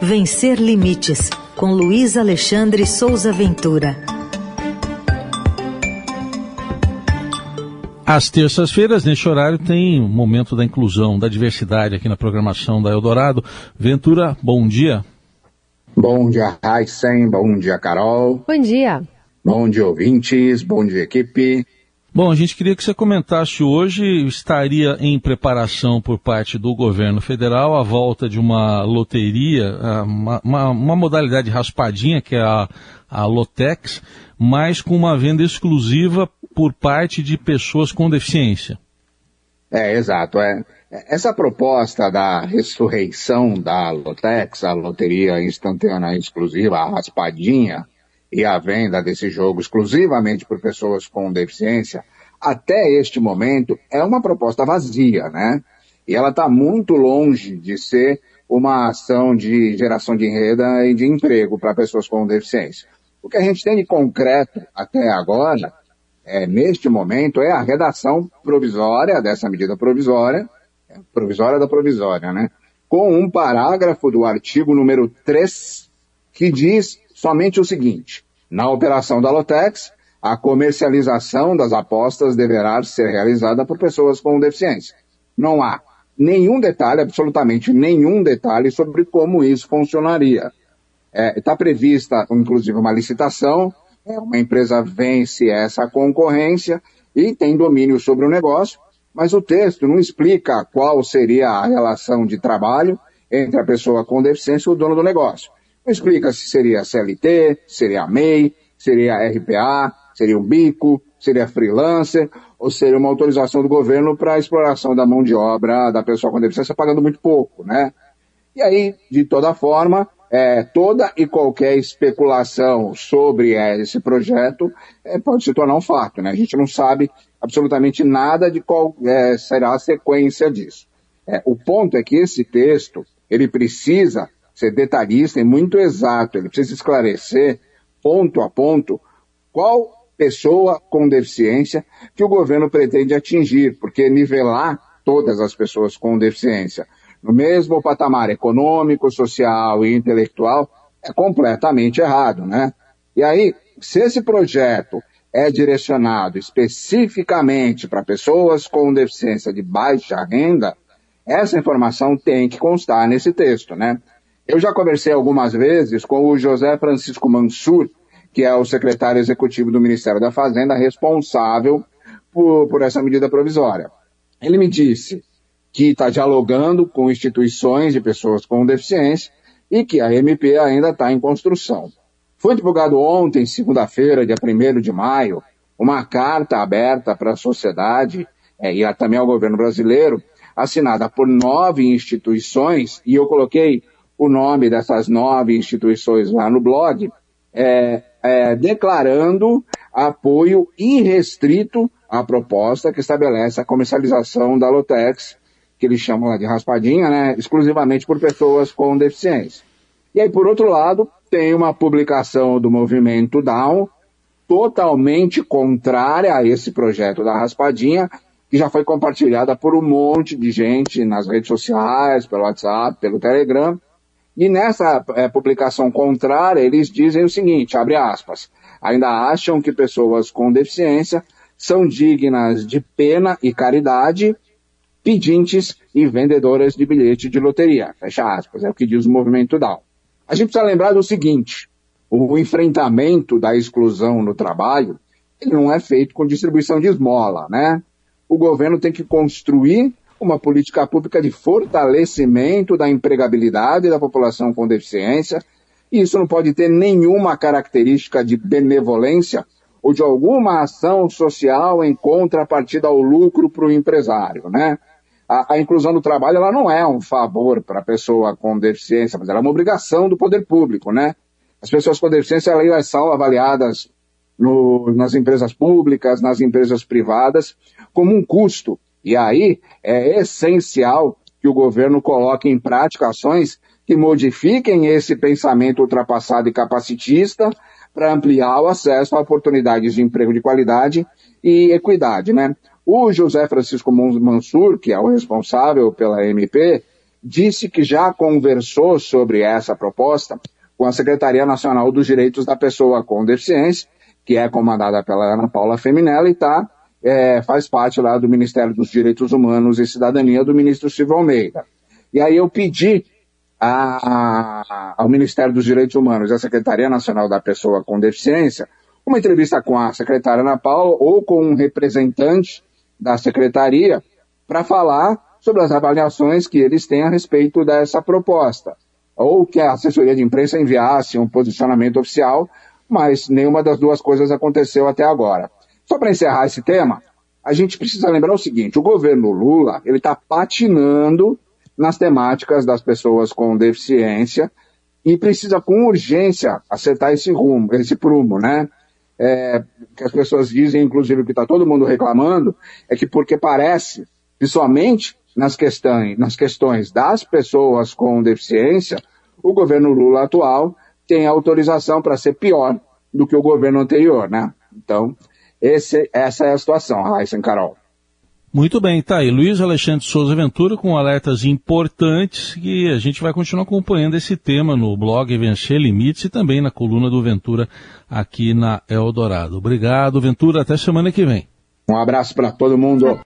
Vencer Limites, com Luiz Alexandre Souza Ventura. Às terças-feiras, neste horário, tem o momento da inclusão, da diversidade aqui na programação da Eldorado. Ventura, bom dia. Bom dia, Heisen. Bom dia, Carol. Bom dia. Bom dia, ouvintes. Bom dia, equipe. Bom, a gente queria que você comentasse hoje, estaria em preparação por parte do governo federal a volta de uma loteria, uma, uma, uma modalidade raspadinha, que é a, a Lotex, mas com uma venda exclusiva por parte de pessoas com deficiência. É, exato. É. Essa proposta da ressurreição da Lotex, a loteria instantânea exclusiva, a raspadinha, e a venda desse jogo exclusivamente por pessoas com deficiência, até este momento é uma proposta vazia, né? E ela está muito longe de ser uma ação de geração de renda e de emprego para pessoas com deficiência. O que a gente tem de concreto até agora, é, neste momento, é a redação provisória dessa medida provisória, é, provisória da provisória, né? Com um parágrafo do artigo número 3, que diz somente o seguinte: na operação da Lotex, a comercialização das apostas deverá ser realizada por pessoas com deficiência. Não há nenhum detalhe, absolutamente nenhum detalhe sobre como isso funcionaria. Está é, prevista, inclusive, uma licitação, é, uma empresa vence essa concorrência e tem domínio sobre o negócio, mas o texto não explica qual seria a relação de trabalho entre a pessoa com deficiência e o dono do negócio. Não explica se seria CLT, seria MEI, seria RPA, seria um bico, seria freelancer, ou seria uma autorização do governo para a exploração da mão de obra da pessoa com deficiência pagando muito pouco, né? E aí, de toda forma, é, toda e qualquer especulação sobre é, esse projeto é, pode se tornar um fato, né? A gente não sabe absolutamente nada de qual é, será a sequência disso. É, o ponto é que esse texto, ele precisa ser detalhista e muito exato. Ele precisa esclarecer, ponto a ponto, qual pessoa com deficiência que o governo pretende atingir, porque nivelar todas as pessoas com deficiência no mesmo patamar econômico, social e intelectual é completamente errado, né? E aí, se esse projeto é direcionado especificamente para pessoas com deficiência de baixa renda, essa informação tem que constar nesse texto, né? Eu já conversei algumas vezes com o José Francisco Mansur, que é o secretário executivo do Ministério da Fazenda, responsável por, por essa medida provisória. Ele me disse que está dialogando com instituições de pessoas com deficiência e que a MP ainda está em construção. Foi divulgado ontem, segunda-feira, dia 1 de maio, uma carta aberta para a sociedade é, e também ao governo brasileiro, assinada por nove instituições, e eu coloquei o nome dessas nove instituições lá no blog, é, é, declarando apoio irrestrito à proposta que estabelece a comercialização da Lotex, que eles chamam lá de raspadinha, né, exclusivamente por pessoas com deficiência. E aí, por outro lado, tem uma publicação do movimento Down, totalmente contrária a esse projeto da raspadinha, que já foi compartilhada por um monte de gente nas redes sociais, pelo WhatsApp, pelo Telegram, e nessa é, publicação contrária, eles dizem o seguinte, abre aspas, ainda acham que pessoas com deficiência são dignas de pena e caridade, pedintes e vendedoras de bilhete de loteria. Fecha aspas, é o que diz o movimento Down. A gente precisa lembrar do seguinte, o enfrentamento da exclusão no trabalho, ele não é feito com distribuição de esmola, né? O governo tem que construir uma política pública de fortalecimento da empregabilidade da população com deficiência. E isso não pode ter nenhuma característica de benevolência ou de alguma ação social em contrapartida ao lucro para o empresário, né? A, a, inclusão no trabalho ela não é um favor para a pessoa com deficiência, mas ela é uma obrigação do poder público, né? As pessoas com deficiência elas são avaliadas no, nas empresas públicas, nas empresas privadas, como um custo e aí é essencial que o governo coloque em prática ações que modifiquem esse pensamento ultrapassado e capacitista para ampliar o acesso a oportunidades de emprego de qualidade e equidade, né? O José Francisco Mansur, que é o responsável pela MP, disse que já conversou sobre essa proposta com a Secretaria Nacional dos Direitos da Pessoa com Deficiência, que é comandada pela Ana Paula Feminella e tá, é, faz parte lá do Ministério dos Direitos Humanos e Cidadania do ministro Silvio Almeida. E aí eu pedi a, a, ao Ministério dos Direitos Humanos e à Secretaria Nacional da Pessoa com Deficiência uma entrevista com a secretária Ana Paula ou com um representante da secretaria para falar sobre as avaliações que eles têm a respeito dessa proposta. Ou que a assessoria de imprensa enviasse um posicionamento oficial, mas nenhuma das duas coisas aconteceu até agora. Só para encerrar esse tema, a gente precisa lembrar o seguinte: o governo Lula ele está patinando nas temáticas das pessoas com deficiência e precisa com urgência acertar esse rumo, esse prumo, né? É, que as pessoas dizem, inclusive, que está todo mundo reclamando, é que porque parece que somente nas questões, nas questões das pessoas com deficiência, o governo Lula atual tem autorização para ser pior do que o governo anterior, né? Então, esse, essa é a situação, Raíssa Carol. Muito bem, tá aí. Luiz Alexandre Souza Ventura com alertas importantes e a gente vai continuar acompanhando esse tema no blog Vencer Limites e também na coluna do Ventura aqui na Eldorado. Obrigado, Ventura. Até semana que vem. Um abraço para todo mundo.